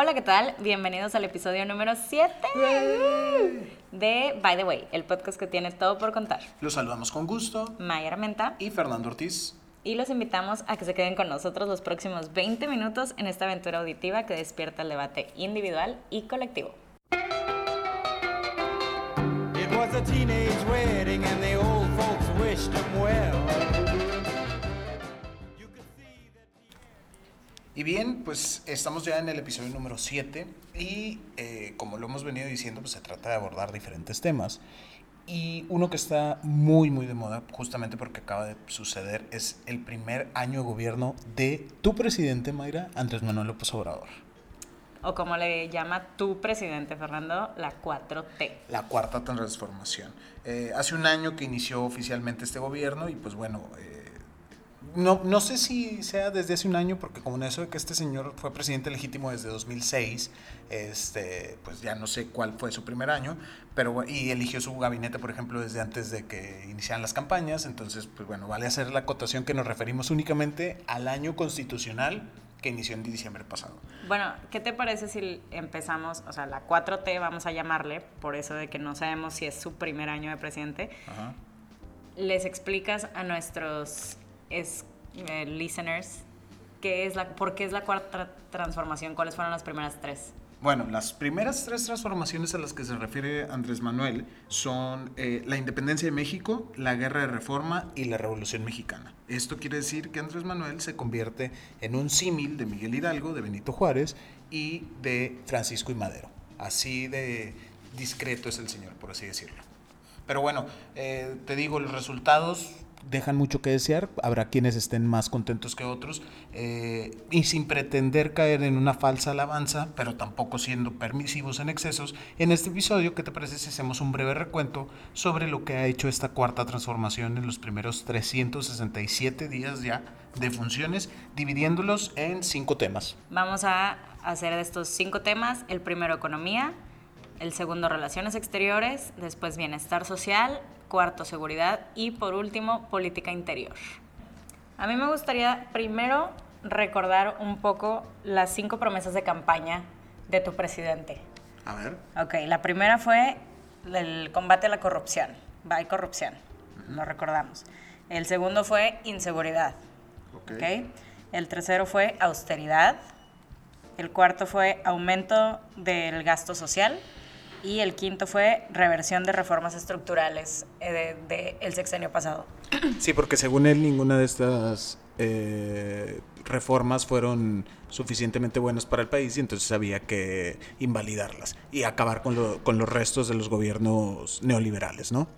Hola, ¿qué tal? Bienvenidos al episodio número 7 de By the Way, el podcast que tiene todo por contar. Los saludamos con gusto. Maya Armenta. Y Fernando Ortiz. Y los invitamos a que se queden con nosotros los próximos 20 minutos en esta aventura auditiva que despierta el debate individual y colectivo. It was a teenage wedding and the old folks wished them well. Y bien, pues estamos ya en el episodio número 7 y eh, como lo hemos venido diciendo, pues se trata de abordar diferentes temas. Y uno que está muy, muy de moda, justamente porque acaba de suceder, es el primer año de gobierno de tu presidente, Mayra, Andrés Manuel López Obrador. O como le llama tu presidente, Fernando, la 4T. La cuarta transformación. Eh, hace un año que inició oficialmente este gobierno y pues bueno... Eh, no, no sé si sea desde hace un año, porque como en eso de que este señor fue presidente legítimo desde 2006, este, pues ya no sé cuál fue su primer año, pero y eligió su gabinete, por ejemplo, desde antes de que iniciaran las campañas, entonces, pues bueno, vale hacer la acotación que nos referimos únicamente al año constitucional que inició en diciembre pasado. Bueno, ¿qué te parece si empezamos, o sea, la 4T vamos a llamarle, por eso de que no sabemos si es su primer año de presidente? Les explicas a nuestros es, eh, listeners, ¿qué es la, ¿por qué es la cuarta transformación? ¿Cuáles fueron las primeras tres? Bueno, las primeras tres transformaciones a las que se refiere Andrés Manuel son eh, la independencia de México, la guerra de reforma y la revolución mexicana. Esto quiere decir que Andrés Manuel se convierte en un símil de Miguel Hidalgo, de Benito Juárez y de Francisco y Madero. Así de discreto es el señor, por así decirlo. Pero bueno, eh, te digo, los resultados dejan mucho que desear, habrá quienes estén más contentos que otros, eh, y sin pretender caer en una falsa alabanza, pero tampoco siendo permisivos en excesos, en este episodio, ¿qué te parece si hacemos un breve recuento sobre lo que ha hecho esta cuarta transformación en los primeros 367 días ya de funciones, dividiéndolos en cinco temas? Vamos a hacer de estos cinco temas, el primero economía, el segundo relaciones exteriores, después bienestar social, cuarto seguridad y por último política interior. A mí me gustaría primero recordar un poco las cinco promesas de campaña de tu presidente. A ver. Ok, la primera fue el combate a la corrupción. Hay corrupción, lo recordamos. El segundo fue inseguridad. Okay. El tercero fue austeridad. El cuarto fue aumento del gasto social y el quinto fue reversión de reformas estructurales del eh, de, sexenio pasado. Sí, porque según él ninguna de estas eh, reformas fueron suficientemente buenas para el país y entonces había que invalidarlas y acabar con, con los restos de los gobiernos neoliberales, ¿no?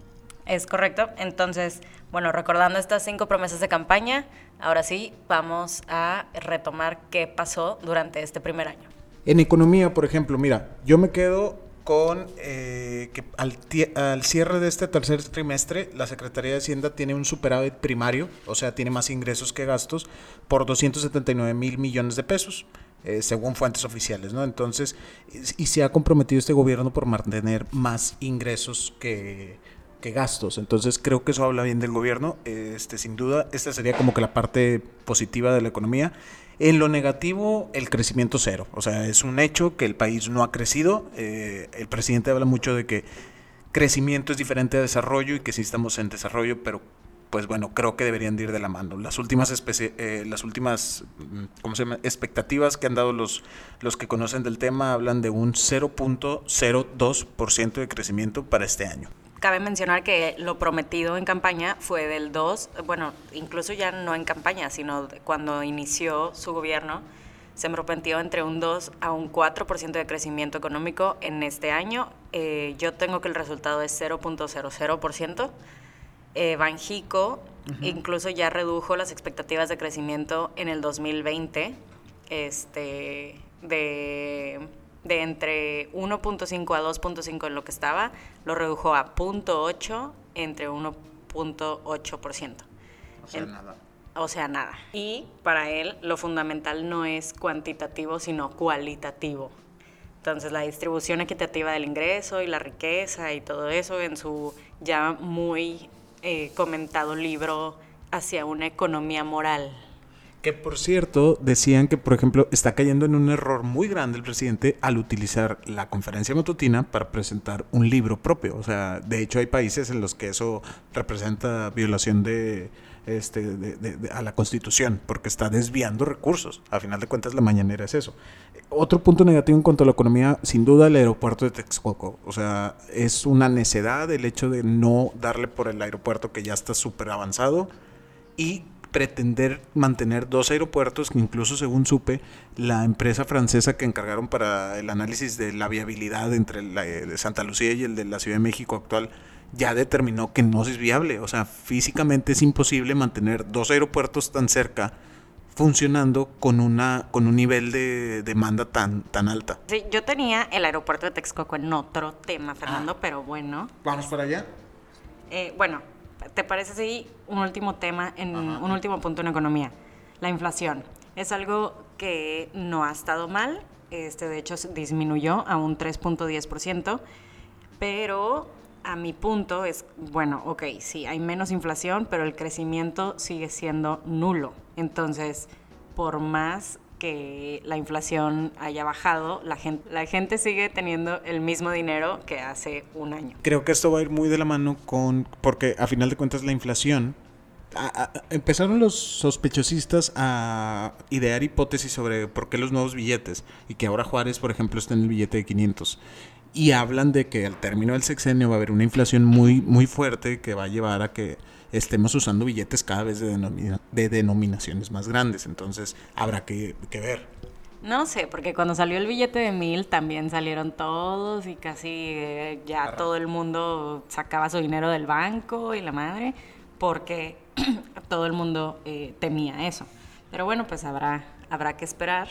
Es correcto. Entonces, bueno, recordando estas cinco promesas de campaña, ahora sí vamos a retomar qué pasó durante este primer año. En economía, por ejemplo, mira, yo me quedo con eh, que al, cierre de este tercer trimestre la Secretaría de Hacienda tiene un superávit primario, o sea, tiene más ingresos que gastos, por 279 mil millones de pesos. Eh, según fuentes oficiales, ¿no? Entonces, y se ha comprometido este gobierno por mantener más ingresos que, que gastos. Entonces creo que eso habla bien del gobierno. Este, sin duda, esta sería como que la parte positiva de la economía. En lo negativo, el crecimiento cero. O sea, es un hecho que el país no ha crecido. Eh, el presidente habla mucho de que crecimiento es diferente a desarrollo y que sí estamos en desarrollo, pero pues bueno, creo que deberían ir de la mano. Las últimas, eh, las últimas mm, ¿cómo se llama? expectativas que han dado los, los que conocen del tema hablan de un 0.02% de crecimiento para este año. Cabe mencionar que lo prometido en campaña fue del 2, bueno, incluso ya no en campaña, sino cuando inició su gobierno, se prometió entre un 2 a un 4% de crecimiento económico en este año. Eh, yo tengo que el resultado es 0.00%. Eh, Banjico incluso ya redujo las expectativas de crecimiento en el 2020 este, de de entre 1.5 a 2.5 en lo que estaba, lo redujo a 0.8 entre 1.8%. O sea, nada. O sea, nada. Y para él lo fundamental no es cuantitativo, sino cualitativo. Entonces, la distribución equitativa del ingreso y la riqueza y todo eso en su ya muy eh, comentado libro hacia una economía moral Que por cierto, decían que, por ejemplo, está cayendo en un error muy grande el presidente al utilizar la conferencia matutina para presentar un libro propio. O sea, de hecho hay países en los que eso representa violación de, este, a la constitución, porque está desviando recursos. A final de cuentas, la mañanera es eso. Otro punto negativo en cuanto a la economía, sin duda, el aeropuerto de Texcoco. O sea, es una necedad el hecho de no darle por el aeropuerto que ya está súper avanzado y pretender mantener dos aeropuertos que incluso según supe la empresa francesa que encargaron para el análisis de la viabilidad entre la de Santa Lucía y el de la Ciudad de México actual ya determinó que no es viable, o sea, físicamente es imposible mantener dos aeropuertos tan cerca funcionando con una con un nivel de demanda tan tan alta. Sí, yo tenía el aeropuerto de Texcoco en otro tema, Fernando, ah. pero bueno. Vamos para allá. Eh, bueno, ¿Te parece así un último tema, en un último punto en economía? La inflación. Es algo que no ha estado mal, este, de hecho disminuyó a un 3.10%, pero a mi punto es, bueno, ok, sí, hay menos inflación, pero el crecimiento sigue siendo nulo. Entonces, por más que la inflación haya bajado, la gente, la gente sigue teniendo el mismo dinero que hace un año. Creo que esto va a ir muy de la mano con, porque a final de cuentas la inflación, empezaron los sospechosistas a idear hipótesis sobre por qué los nuevos billetes y que ahora Juárez, por ejemplo, está en el billete de 500 y hablan de que al término del sexenio va a haber una inflación muy muy fuerte que va a llevar a que estemos usando billetes cada vez de, de denominaciones más grandes. Entonces habrá que, ver. No sé, porque cuando salió el billete de mil también salieron todos y casi eh, ya todo el mundo sacaba su dinero del banco y la madre, porque todo el mundo eh, temía eso. Pero bueno, pues habrá, habrá que esperar.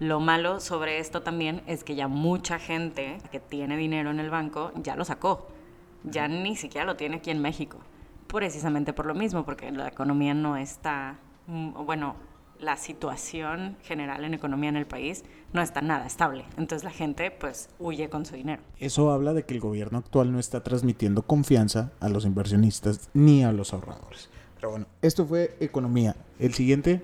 Lo malo sobre esto también es que ya mucha gente que tiene dinero en el banco ya lo sacó. Ya ni siquiera lo tiene aquí en México precisamente por lo mismo, porque la economía no está, mm, bueno, la situación general en economía en el país no está nada estable. Entonces la gente pues huye con su dinero. Eso habla de que el gobierno actual no está transmitiendo confianza a los inversionistas ni a los ahorradores. Pero bueno, esto fue economía. El siguiente,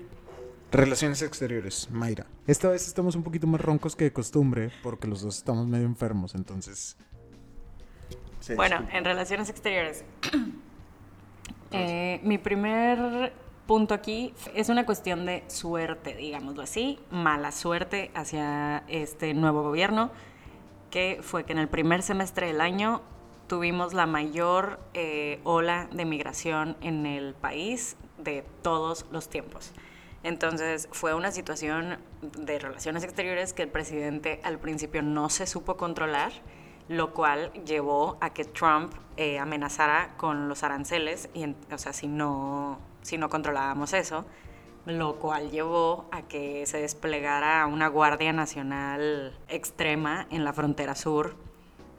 relaciones exteriores. Mayra. Esta vez estamos un poquito más roncos que de costumbre porque los dos estamos medio enfermos, entonces... bueno, en relaciones exteriores. Eh, mi primer punto aquí es una cuestión de suerte, digámoslo así, mala suerte hacia este nuevo gobierno, que fue que en el primer semestre del año tuvimos la mayor eh, ola de migración en el país de todos los tiempos. Entonces fue una situación de relaciones exteriores que el presidente al principio no se supo controlar lo cual llevó a que Trump eh, amenazara con los aranceles, y o sea, si no, si no controlábamos eso, lo cual llevó a que se desplegara una Guardia Nacional extrema en la frontera sur,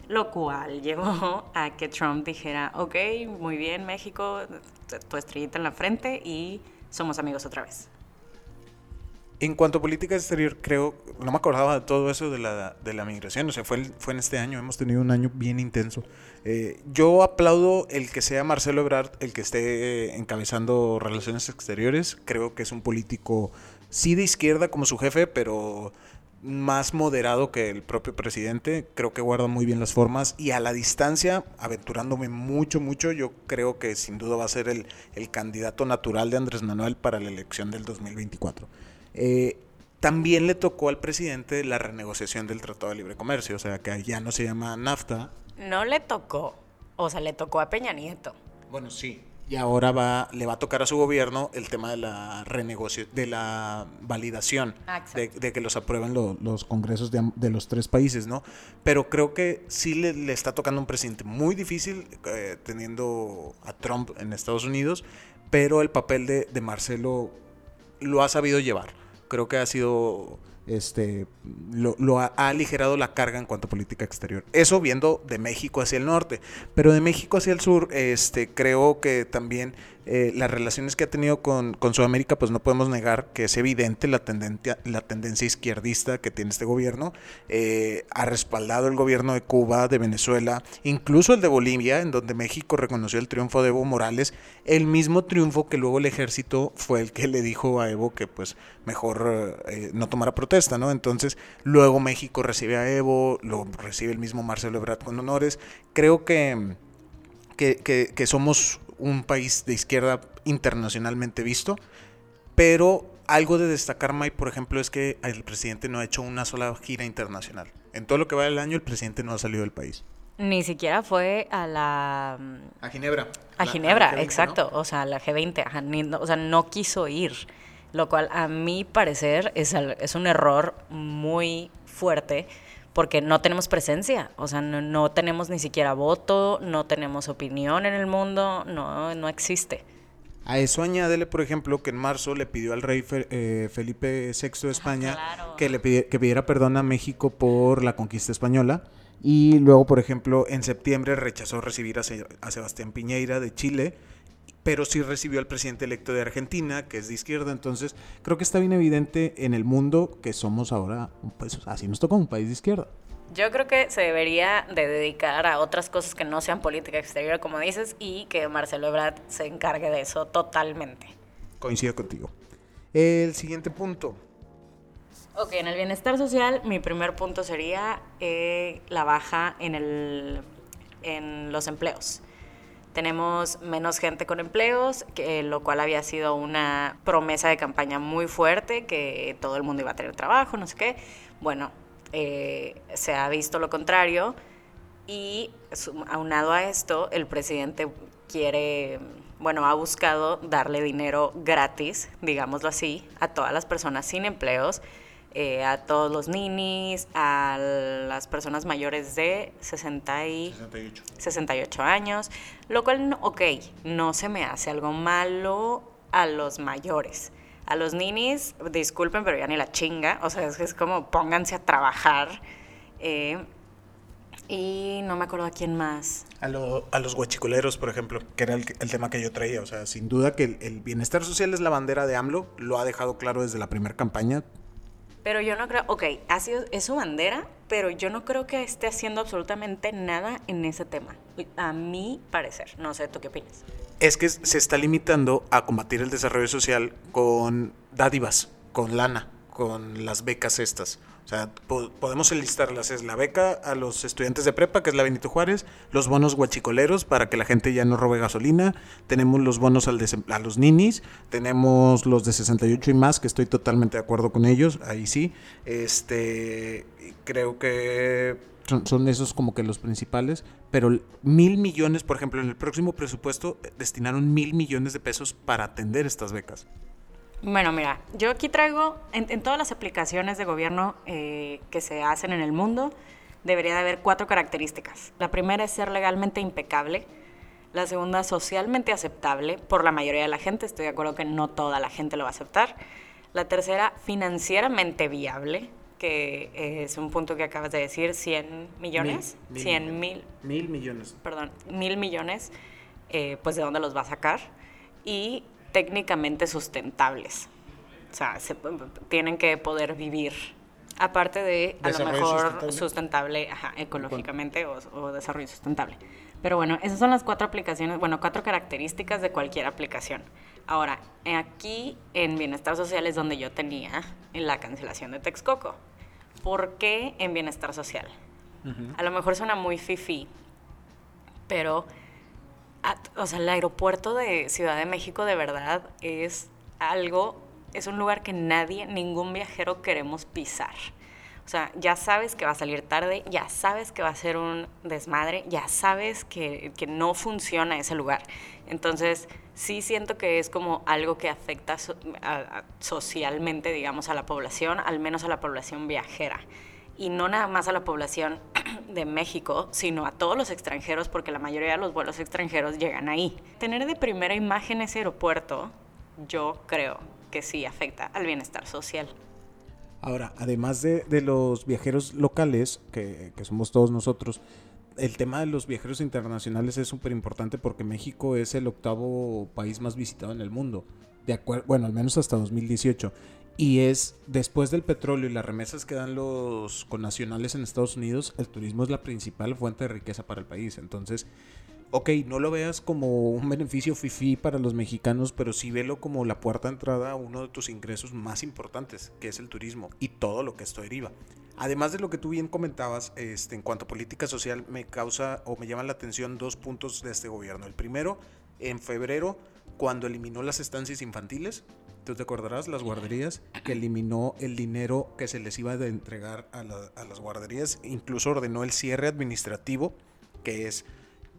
lo cual llevó a que Trump dijera, ok, muy bien México, tu estrellita en la frente y somos amigos otra vez. En cuanto a política exterior, creo, no me acordaba de todo eso de la, de la migración, o sea, fue, fue en este año, hemos tenido un año bien intenso. Eh, yo aplaudo el que sea Marcelo Ebrard el que esté encabezando relaciones exteriores, creo que es un político, sí de izquierda como su jefe, pero más moderado que el propio presidente, creo que guarda muy bien las formas y a la distancia, aventurándome mucho, mucho, yo creo que sin duda va a ser el candidato natural de Andrés Manuel para la elección del 2024. Eh, también le tocó al presidente la renegociación del Tratado de Libre Comercio, o sea, que ya no se llama NAFTA. No le tocó, o sea, le tocó a Peña Nieto. Bueno, sí. Y ahora va, le va a tocar a su gobierno el tema de la renegociación, de la validación, ah, de, que los aprueben los congresos de, los tres países, ¿no? Pero creo que sí le, está tocando un presidente muy difícil, eh, teniendo a Trump en Estados Unidos, pero el papel de, de Marcelo lo ha sabido llevar creo que ha sido este, lo, ha, aligerado la carga en cuanto a política exterior. Eso viendo de México hacia el norte, pero de México hacia el sur, este, creo que también eh, las relaciones que ha tenido con, con, Sudamérica, pues no podemos negar que es evidente la tendencia, la tendencia izquierdista que tiene este gobierno. Eh, ha respaldado el gobierno de Cuba, de Venezuela, incluso el de Bolivia, en donde México reconoció el triunfo de Evo Morales, el mismo triunfo que luego el ejército fue el que le dijo a Evo que pues mejor eh, no tomara protesta, ¿no? Entonces, luego México recibe a Evo, lo recibe el mismo Marcelo Ebrard con honores. Creo que, que, que somos un país de izquierda internacionalmente visto, pero algo de destacar, Mike, por ejemplo, es que el presidente no ha hecho una sola gira internacional. En todo lo que va del año, el presidente no ha salido del país. Ni siquiera fue a la... A Ginebra. A Ginebra, exacto. O sea, a la G20. o sea, no quiso ir. Lo cual, a mi parecer, es, es un error muy fuerte porque no tenemos presencia, o sea, no, tenemos ni siquiera voto, no tenemos opinión en el mundo, no, no existe. A eso añádele, por ejemplo, que en marzo le pidió al rey eh, Felipe VI de ah, España que le que pidiera perdón a México por la conquista española. Y luego, por ejemplo, en septiembre rechazó recibir a, a Sebastián Piñeira de Chile pero sí recibió al presidente electo de Argentina, que es de izquierda. Entonces, creo que está bien evidente en el mundo que somos ahora, pues así nos toca un país de izquierda. Yo creo que se debería de dedicar a otras cosas que no sean política exterior, como dices, y que Marcelo Ebrard se encargue de eso totalmente. Coincido contigo. El siguiente punto. Ok, en el bienestar social, mi primer punto sería eh, la baja en, el, en los empleos tenemos menos gente con empleos, que, lo cual había sido una promesa de campaña muy fuerte, que todo el mundo iba a tener trabajo, no sé qué. Bueno, eh, se ha visto lo contrario y aunado a esto, el presidente quiere, bueno, ha buscado darle dinero gratis, digámoslo así, a todas las personas sin empleos eh, a todos los ninis, a las personas mayores de 60 y 68. 68 años, lo cual, ok, no se me hace algo malo a los mayores. A los ninis, disculpen, pero ya ni la chinga, o sea, es, es como pónganse a trabajar. Eh, y no me acuerdo a quién más. A, a los guachicoleros, por ejemplo, que era el, el, tema que yo traía. O sea, sin duda que el, el, bienestar social es la bandera de AMLO, lo ha dejado claro desde la primera campaña. Pero yo no creo, ok, ha sido, es su bandera, pero yo no creo que esté haciendo absolutamente nada en ese tema. A mi parecer, no sé, ¿tú qué opinas? Es que se está limitando a combatir el desarrollo social con dádivas, con lana, con las becas estas. O sea, podemos enlistarlas. Es la beca a los estudiantes de prepa, que es la Benito Juárez, los bonos guachicoleros para que la gente ya no robe gasolina, tenemos los bonos al a los ninis, tenemos los de 68 y más, que estoy totalmente de acuerdo con ellos, ahí sí. Este, creo que son, esos como que los principales, pero mil millones, por ejemplo, en el próximo presupuesto eh, destinaron mil millones de pesos para atender estas becas. Bueno, mira, yo aquí traigo, en, todas las aplicaciones de gobierno eh, que se hacen en el mundo, debería de haber cuatro características. La primera es ser legalmente impecable. La segunda, socialmente aceptable por la mayoría de la gente. Estoy de acuerdo que no toda la gente lo va a aceptar. La tercera, financieramente viable, que es un punto que acabas de decir, 100 millones. Mil, 100 mil. Mil millones. Perdón, mil millones, eh, pues de dónde los va a sacar. Y técnicamente sustentables. O sea, se, tienen que poder vivir. Aparte de, a lo mejor, sustentable, ecológicamente o, desarrollo sustentable. Pero bueno, esas son las cuatro aplicaciones, bueno, cuatro características de cualquier aplicación. Ahora, aquí en Bienestar Social es donde yo tenía la cancelación de Texcoco. ¿Por qué en Bienestar Social? A lo mejor suena muy fifi, pero o sea, el aeropuerto de Ciudad de México de verdad es algo, es un lugar que nadie, ningún viajero queremos pisar. O sea, ya sabes que va a salir tarde, ya sabes que va a ser un desmadre, ya sabes que, que no funciona ese lugar. Entonces, sí siento que es como algo que afecta socialmente, digamos, a la población, al menos a la población viajera y no nada más a la población de México, sino a todos los extranjeros, porque la mayoría de los vuelos extranjeros llegan ahí. Tener de primera imagen ese aeropuerto, yo creo que sí afecta al bienestar social. Ahora, además de, de los viajeros locales, que, somos todos nosotros, el tema de los viajeros internacionales es súper importante porque México es el octavo país más visitado en el mundo. De acuerdo, bueno, al menos hasta 2018. Y es, después del petróleo y las remesas que dan los connacionales en Estados Unidos, el turismo es la principal fuente de riqueza para el país. Entonces, ok, no lo veas como un beneficio fifi para los mexicanos, pero sí velo como la puerta de entrada a uno de tus ingresos más importantes, que es el turismo y todo lo que esto deriva. Además de lo que tú bien comentabas, este, en cuanto a política social, me causa o me llama la atención dos puntos de este gobierno. El primero, en febrero, cuando eliminó las estancias infantiles, tú te acordarás, las guarderías, que eliminó el dinero que se les iba a entregar a, las guarderías, incluso ordenó el cierre administrativo, que es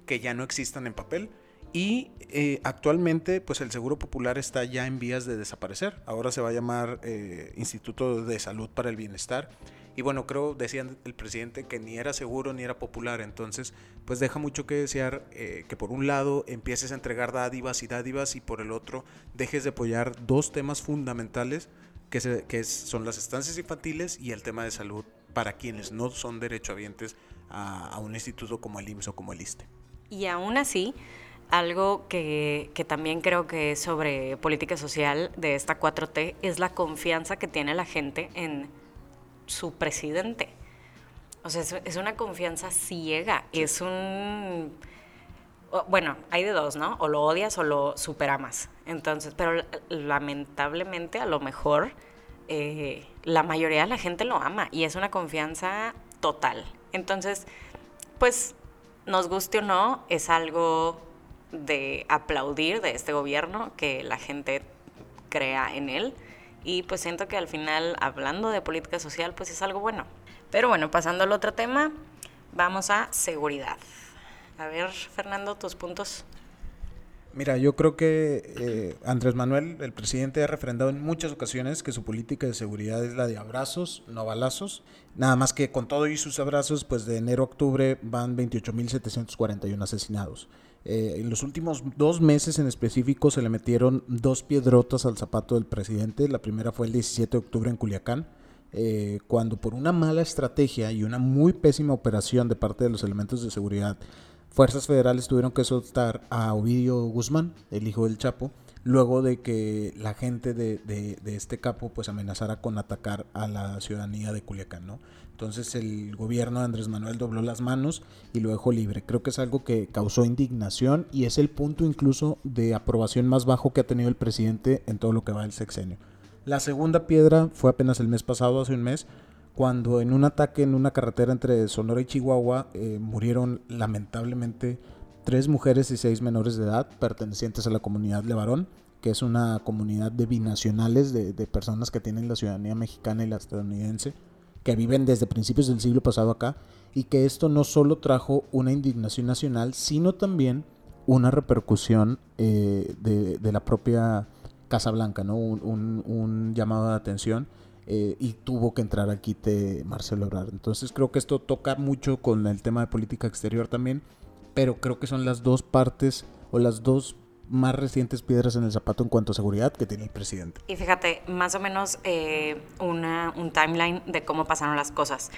que ya no existan en papel. Y eh, actualmente, pues el Seguro Popular está ya en vías de desaparecer. Ahora se va a llamar eh, Instituto de Salud para el Bienestar. Y bueno, creo, decían el presidente, que ni era seguro ni era popular. Entonces, pues deja mucho que desear eh, que por un lado empieces a entregar dádivas y dádivas y por el otro dejes de apoyar dos temas fundamentales que, son las estancias infantiles y el tema de salud para quienes no son derechohabientes a, a un instituto como el IMSS o como el ISTE. Y aún así, algo que, que, también creo que es sobre política social de esta 4T es la confianza que tiene la gente en su presidente. O sea, es, es una confianza ciega, es un... Bueno, hay de dos, ¿no? O lo odias o lo superamas. Entonces, pero lamentablemente a lo mejor eh, la mayoría de la gente lo ama y es una confianza total. Entonces, pues nos guste o no, es algo de aplaudir de este gobierno, que la gente crea en él. Y pues siento que al final, hablando de política social, pues es algo bueno. Pero bueno, pasando al otro tema, vamos a seguridad. A ver, Fernando, tus puntos. Mira, yo creo que eh, Andrés Manuel, el presidente, ha refrendado en muchas ocasiones que su política de seguridad es la de abrazos, no balazos. Nada más que con todo y sus abrazos, pues de enero a octubre van 28.741 asesinados. Eh, en los últimos dos meses en específico se le metieron dos piedrotas al zapato del presidente. La primera fue el 17 de octubre en Culiacán, eh, cuando por una mala estrategia y una muy pésima operación de parte de los elementos de seguridad fuerzas federales tuvieron que soltar a Ovidio Guzmán, el hijo del Chapo, luego de que la gente de, de, este capo pues amenazara con atacar a la ciudadanía de Culiacán, ¿no? Entonces el gobierno de Andrés Manuel dobló las manos y lo dejó libre. Creo que es algo que causó indignación y es el punto incluso de aprobación más bajo que ha tenido el presidente en todo lo que va del sexenio. La segunda piedra fue apenas el mes pasado, hace un mes, cuando en un ataque en una carretera entre Sonora y Chihuahua eh, murieron lamentablemente tres mujeres y seis menores de edad pertenecientes a la comunidad Levarón, que es una comunidad de binacionales, de, de personas que tienen la ciudadanía mexicana y la estadounidense, que viven desde principios del siglo pasado acá, y que esto no solo trajo una indignación nacional, sino también una repercusión eh, de, de, la propia Casa Blanca, ¿no? un, llamado de atención eh, y tuvo que entrar aquí de Marcelo Ebrard. Entonces creo que esto toca mucho con el tema de política exterior también, pero creo que son las dos partes o las dos más recientes piedras en el zapato en cuanto a seguridad que tiene el presidente. Y fíjate, más o menos eh, una, un timeline de cómo pasaron las cosas.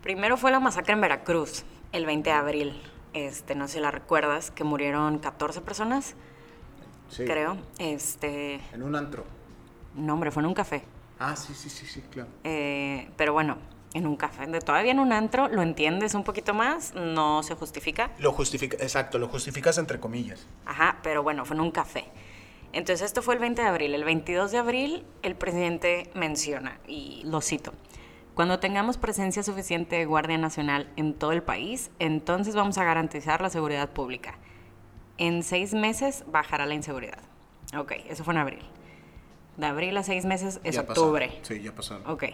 Primero fue la masacre en Veracruz, el 20 de abril. Este, no sé si la recuerdas, que murieron 14 personas, sí. creo. Este, en un antro. No, hombre, fue en un café. Ah, sí, sí, sí, sí, claro. Eh, pero bueno, en un café, todavía en un antro, lo entiendes un poquito más, no se justifica. Lo justifica, exacto, lo justificas entre comillas. Ajá, pero bueno, fue en un café. Entonces esto fue el 20 de abril. El 22 de abril el presidente menciona, y lo cito, cuando tengamos presencia suficiente de Guardia Nacional en todo el país, entonces vamos a garantizar la seguridad pública. En seis meses bajará la inseguridad. Ok, eso fue en abril de abril a seis meses es octubre. Sí, ya pasaron. Ok.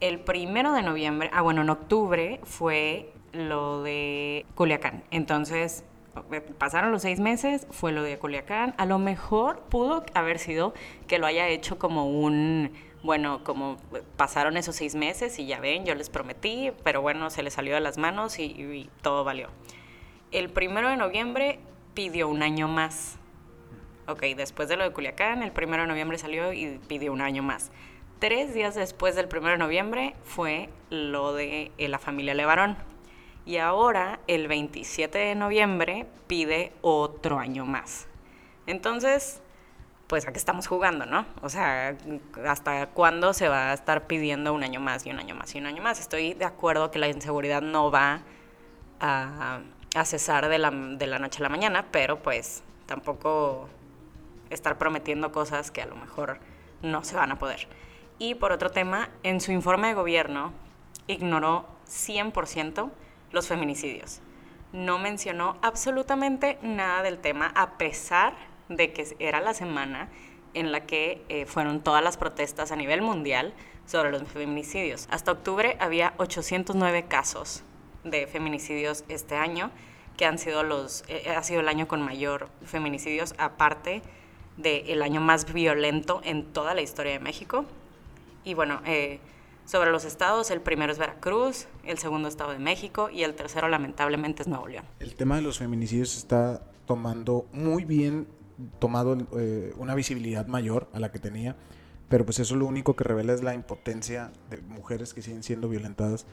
El primero de noviembre, ah, bueno, en octubre fue lo de Culiacán. Entonces, eh, pasaron los seis meses, fue lo de Culiacán. A lo mejor pudo haber sido que lo haya hecho como un, bueno, como pasaron esos seis meses y ya ven, yo les prometí, pero bueno, se les salió de las manos y, y todo valió. El primero de noviembre pidió un año más Ok, después de lo de Culiacán, el primero de noviembre salió y pidió un año más. Tres días después del 1 de noviembre fue lo de eh, la familia Levarón. Y ahora, el 27 de noviembre, pide otro año más. Entonces, pues a qué estamos jugando, ¿no? O sea, ¿hasta cuándo se va a estar pidiendo un año más y un año más y un año más? Estoy de acuerdo que la inseguridad no va a, cesar de la, de la noche a la mañana, pero pues tampoco estar prometiendo cosas que a lo mejor no se van a poder. Y por otro tema, en su informe de gobierno ignoró 100% los feminicidios. No mencionó absolutamente nada del tema, a pesar de que era la semana en la que eh, fueron todas las protestas a nivel mundial sobre los feminicidios. Hasta octubre había 809 casos de feminicidios este año, que han sido los, eh, ha sido el año con mayor feminicidios, aparte del año más violento en toda la historia de México. Y bueno, eh, sobre los estados, el primero es Veracruz, el segundo estado de México y el tercero lamentablemente es Nuevo León. El tema de los feminicidios está tomando muy bien, tomado eh, una visibilidad mayor a la que tenía, pero pues eso lo único que revela es la impotencia de mujeres que siguen siendo violentadas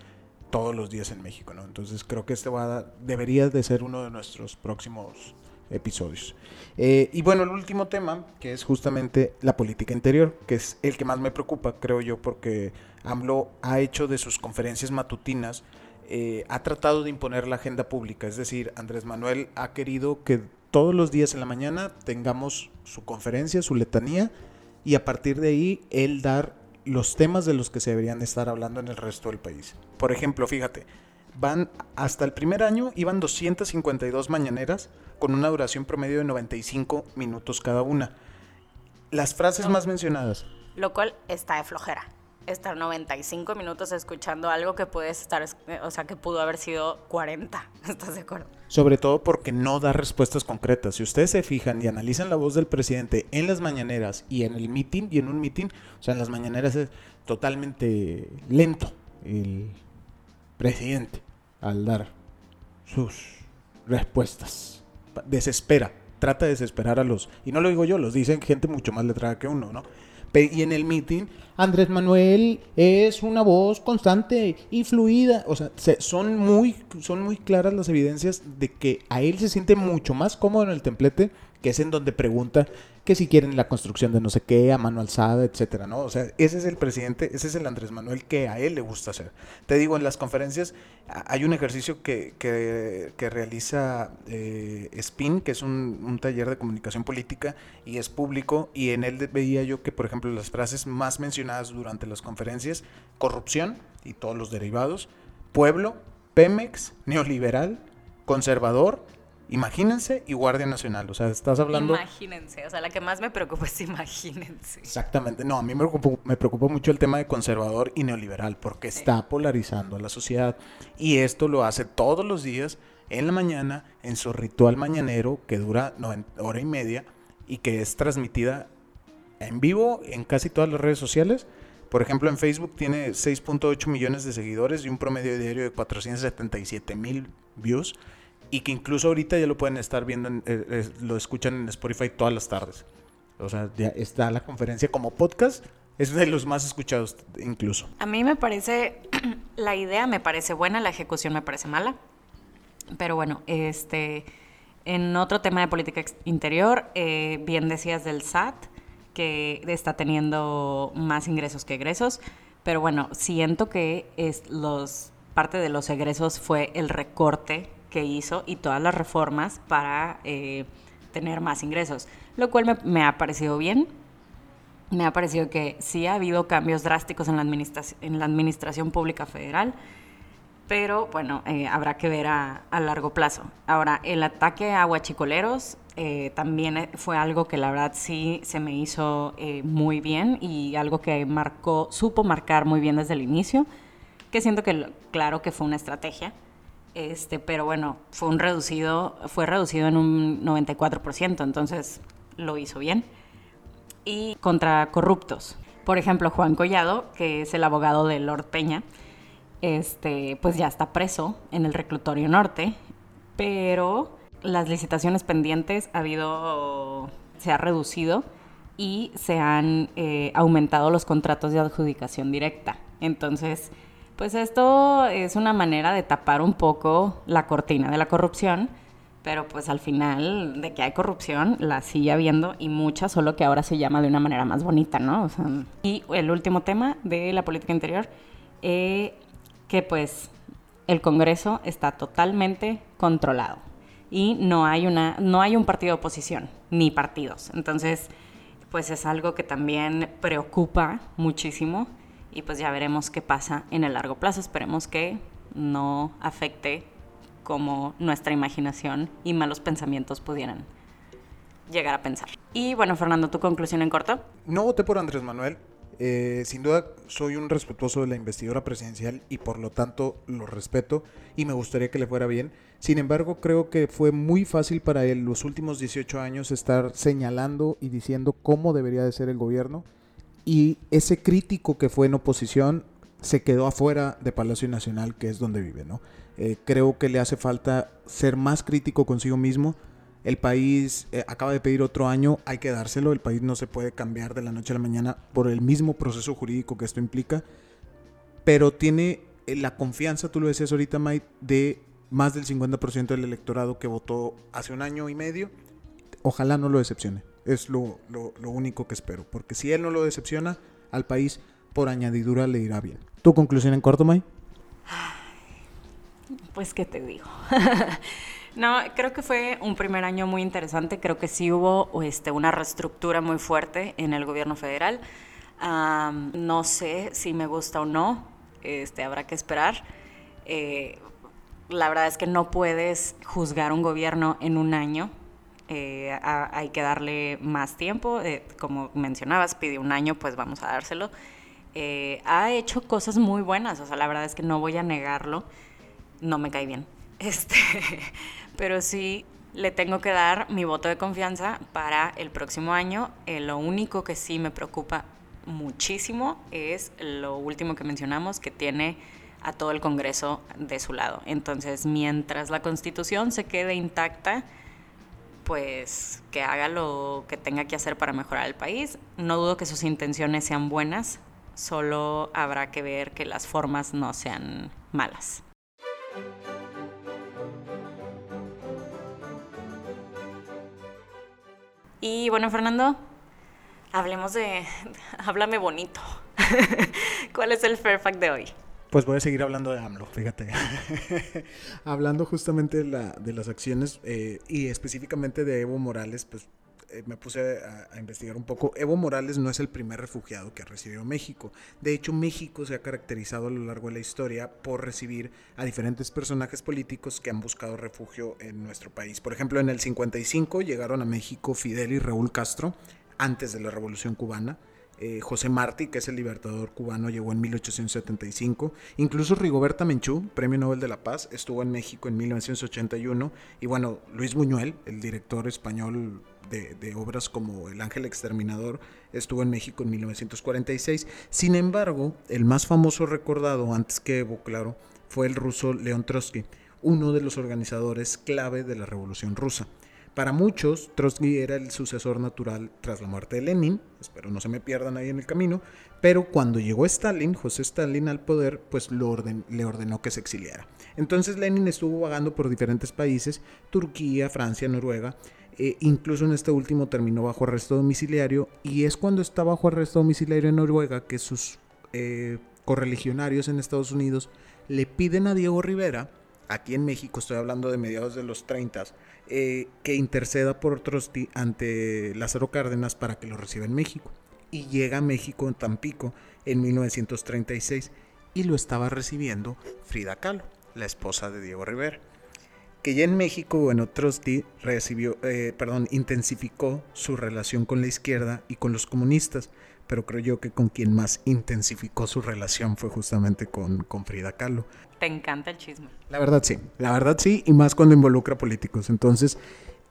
todos los días en México, ¿no? Entonces creo que este va debería de ser uno de nuestros próximos episodios. Eh, y bueno, el último tema, que es justamente la política interior, que es el que más me preocupa, creo yo, porque AMLO ha hecho de sus conferencias matutinas, eh, ha tratado de imponer la agenda pública, es decir, Andrés Manuel ha querido que todos los días en la mañana tengamos su conferencia, su letanía, y a partir de ahí él dar los temas de los que se deberían estar hablando en el resto del país. Por ejemplo, fíjate, van hasta el primer año iban 252 mañaneras con una duración promedio de 95 minutos cada una. Las frases más mencionadas. Lo cual está de flojera. Estar 95 minutos escuchando algo que puedes estar, o sea, que pudo haber sido 40. ¿Estás de acuerdo? Sobre todo porque no da respuestas concretas. Si ustedes se fijan y analizan la voz del presidente en las mañaneras y en el meeting y en un meeting, o sea, en las mañaneras es totalmente lento el presidente al dar sus respuestas. Desespera, trata de desesperar a los, y no lo digo yo, los dicen gente mucho más letrada que uno, ¿no? Y en el meeting, Andrés Manuel es una voz constante y fluida. O sea, son, muy, son muy claras las evidencias de que a él se siente mucho más cómodo en el templete, que es en donde pregunta que si quieren la construcción de no sé qué, a mano alzada, etcétera, ¿no? O sea, ese es el presidente, ese es el Andrés Manuel que a él le gusta hacer. Te digo, en las conferencias hay un ejercicio que, que, realiza eh, SPIN, que es un, un, taller de comunicación política y es público, y en él veía yo que, por ejemplo, las frases más mencionadas durante las conferencias, corrupción y todos los derivados, pueblo, Pemex, neoliberal, conservador, Imagínense y Guardia Nacional, o sea, estás hablando... Imagínense, o sea, la que más me preocupa es imagínense. Exactamente, no, a mí me preocupa, me preocupa mucho el tema de conservador y neoliberal, porque está polarizando a la sociedad y esto lo hace todos los días en la mañana en su ritual mañanero que dura hora y media y que es transmitida en vivo en casi todas las redes sociales. Por ejemplo, en Facebook tiene 6.8 millones de seguidores y un promedio diario de 477 mil views y que incluso ahorita ya lo pueden estar viendo, eh, eh, lo escuchan en Spotify todas las tardes. O sea, ya está la conferencia como podcast, es de los más escuchados incluso. A mí me parece, la idea me parece buena, la ejecución me parece mala. Pero bueno, este, en otro tema de política interior, eh, bien decías del SAT, que está teniendo más ingresos que egresos. Pero bueno, siento que es los, parte de los egresos fue el recorte que hizo y todas las reformas para eh, tener más ingresos, lo cual me, ha parecido bien. Me ha parecido que sí ha habido cambios drásticos en la, administración, en la administración pública federal, pero bueno, eh, habrá que ver a, largo plazo. Ahora, el ataque a huachicoleros eh, también fue algo que la verdad sí se me hizo muy bien y algo que marcó, supo marcar muy bien desde el inicio, que siento que claro que fue una estrategia, este, pero bueno, fue un reducido, fue reducido en un 94%, entonces lo hizo bien. Y contra corruptos. Por ejemplo, Juan Collado, que es el abogado de Lord Peña, este, pues ya está preso en el reclutorio norte, pero las licitaciones pendientes ha habido, se ha reducido y se han eh, aumentado los contratos de adjudicación directa. Entonces, pues esto es una manera de tapar un poco la cortina de la corrupción, pero pues al final de que hay corrupción la sigue habiendo y mucha, solo que ahora se llama de una manera más bonita, ¿no? y el último tema de la política interior, eh, que pues el Congreso está totalmente controlado y no hay, una, no hay un partido de oposición, ni partidos. Entonces, pues es algo que también preocupa muchísimo y pues ya veremos qué pasa en el largo plazo. Esperemos que no afecte como nuestra imaginación y malos pensamientos pudieran llegar a pensar. Y bueno, Fernando, ¿tu conclusión en corto? No voté por Andrés Manuel. Eh, sin duda soy un respetuoso de la investidura presidencial y por lo tanto lo respeto y me gustaría que le fuera bien. Sin embargo, creo que fue muy fácil para él los últimos 18 años estar señalando y diciendo cómo debería de ser el gobierno y ese crítico que fue en oposición se quedó afuera de Palacio Nacional, que es donde vive, ¿no? Eh, creo que le hace falta ser más crítico consigo mismo. El país eh, acaba de pedir otro año, hay que dárselo. El país no se puede cambiar de la noche a la mañana por el mismo proceso jurídico que esto implica. Pero tiene eh, la confianza, tú lo decías ahorita, Mike, de más del 50% del electorado que votó hace un año y medio. Ojalá no lo decepcione. Es lo, lo, único que espero. Porque si él no lo decepciona, al país por añadidura le irá bien. ¿Tu conclusión en corto, May? Pues, ¿qué te digo? no, creo que fue un primer año muy interesante. Creo que sí hubo este, una reestructura muy fuerte en el gobierno federal. no sé si me gusta o no. Este, habrá que esperar. Eh, la verdad es que no puedes juzgar un gobierno en un año eh, hay que darle más tiempo. Eh, como mencionabas, pidió un año, pues vamos a dárselo. Eh, ha hecho cosas muy buenas, o sea, la verdad es que no voy a negarlo, no me cae bien. Este, pero sí le tengo que dar mi voto de confianza para el próximo año. lo único que sí me preocupa muchísimo es lo último que mencionamos, que tiene a todo el Congreso de su lado. Entonces, mientras la Constitución se quede intacta, pues que haga lo que tenga que hacer para mejorar el país. No dudo que sus intenciones sean buenas, solo habrá que ver que las formas no sean malas. Y bueno, Fernando, hablemos de... háblame bonito. ¿Cuál es el Fairfax de hoy? Pues voy a seguir hablando de AMLO, fíjate. hablando justamente de, la, de las acciones eh, y específicamente de Evo Morales, pues eh, me puse a, investigar un poco. Evo Morales no es el primer refugiado que recibió México. De hecho, México se ha caracterizado a lo largo de la historia por recibir a diferentes personajes políticos que han buscado refugio en nuestro país. Por ejemplo, en el 55 llegaron a México Fidel y Raúl Castro antes de la Revolución Cubana. Eh, José Martí, que es el libertador cubano, llegó en 1875. Incluso Rigoberta Menchú, Premio Nobel de la Paz, estuvo en México en 1981. Y bueno, Luis Buñuel, el director español de, obras como El Ángel Exterminador, estuvo en México en 1946. Sin embargo, el más famoso recordado, antes que Evo, claro, fue el ruso León Trotsky, uno de los organizadores clave de la Revolución Rusa. Para muchos, Trotsky era el sucesor natural tras la muerte de Lenin, espero no se me pierdan ahí en el camino, pero cuando llegó Stalin, José Stalin al poder, pues lo le ordenó que se exiliara. Entonces Lenin estuvo vagando por diferentes países, Turquía, Francia, Noruega, e incluso en este último terminó bajo arresto domiciliario y es cuando está bajo arresto domiciliario en Noruega que sus eh, correligionarios en Estados Unidos le piden a Diego Rivera, aquí en México estoy hablando de mediados de los 30, eh, que interceda por Trotsky ante Lázaro Cárdenas para que lo reciba en México. Y llega a México en Tampico en 1936 y lo estaba recibiendo Frida Kahlo, la esposa de Diego Rivera. Que ya en México, bueno, Trotsky recibió, eh, perdón, intensificó su relación con la izquierda y con los comunistas, pero creo yo que con quien más intensificó su relación fue justamente con, con Frida Kahlo. Te encanta el chisme. La verdad sí, la verdad sí, y más cuando involucra políticos. Entonces,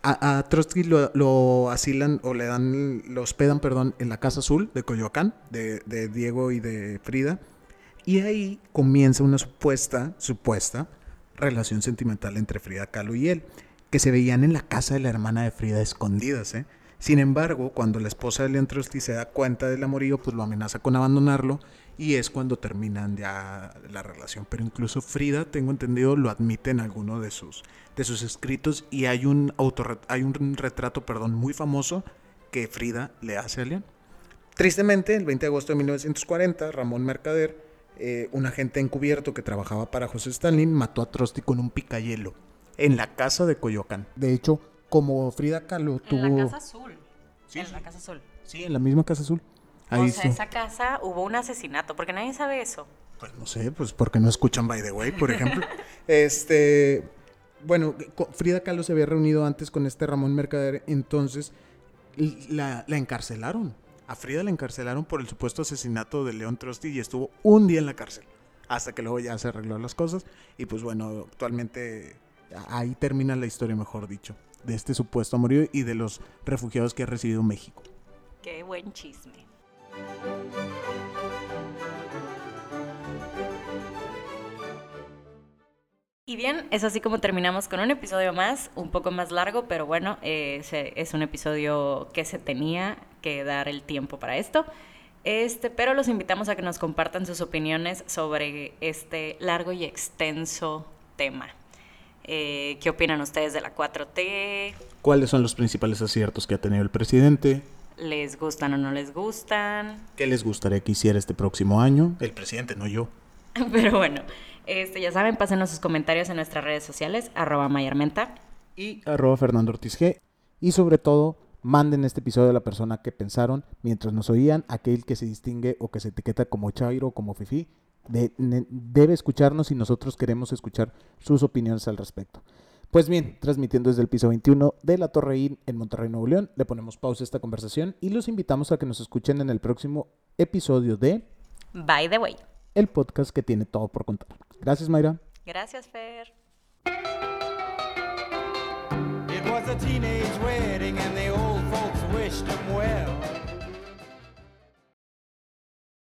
a, Trotsky lo, asilan o le dan, lo hospedan, perdón, en la Casa Azul de Coyoacán, de, de Diego y de Frida. Y ahí comienza una supuesta, supuesta relación sentimental entre Frida Kahlo y él, que se veían en la casa de la hermana de Frida escondidas, ¿eh? Sin embargo, cuando la esposa de León Trotsky se da cuenta del amorío, pues lo amenaza con abandonarlo y es cuando terminan ya la relación. Pero incluso Frida, tengo entendido, lo admite en alguno de sus, de sus escritos y hay un, hay un retrato perdón, muy famoso que Frida le hace a León. Tristemente, el 20 de agosto de 1940, Ramón Mercader, eh, un agente encubierto que trabajaba para José Stalin, mató a Trotsky con un picayelo en la casa de Coyoacán. De hecho, como Frida Kahlo tuvo... En la Casa Azul. Sí, en la Casa Azul. Sí, en la misma Casa Azul. Ahí o sea, esa casa hubo un asesinato, porque nadie sabe eso. Pues no sé, pues porque no escuchan By the Way, por ejemplo. este, bueno, Frida Kahlo se había reunido antes con este Ramón Mercader, entonces la, la encarcelaron. A Frida la encarcelaron por el supuesto asesinato de León Trotsky y estuvo un día en la cárcel. Hasta que luego ya se arregló las cosas. Y pues bueno, actualmente ahí termina la historia, mejor dicho, de este supuesto amorío y de los refugiados que ha recibido México. Qué buen chisme. Y bien, es así como terminamos con un episodio más, un poco más largo, pero bueno, eh, es un episodio que se tenía que dar el tiempo para esto. Este, pero los invitamos a que nos compartan sus opiniones sobre este largo y extenso tema. Eh, ¿Qué opinan ustedes de la 4T? ¿Cuáles son los principales aciertos que ha tenido el presidente? ¿Les gustan o no les gustan? ¿Qué les gustaría que hiciera este próximo año? El presidente, no yo. Pero bueno, este, ya saben, pásenos sus comentarios en nuestras redes sociales, arroba mayarmenta. Y arroba Fernando Ortiz G. Y sobre todo, manden este episodio a la persona que pensaron mientras nos oían, aquel que se distingue o que se etiqueta como Chairo o como Fifi. Debe escucharnos y nosotros queremos escuchar sus opiniones al respecto. Pues bien, transmitiendo desde el piso 21 de la Torre In en Monterrey, Nuevo León, le ponemos pausa a esta conversación y los invitamos a que nos escuchen en el próximo episodio de By the Way, el podcast que tiene todo por contar. Gracias, Mayra. Gracias, Fer. It was a teenage wedding and the old folks wished them well.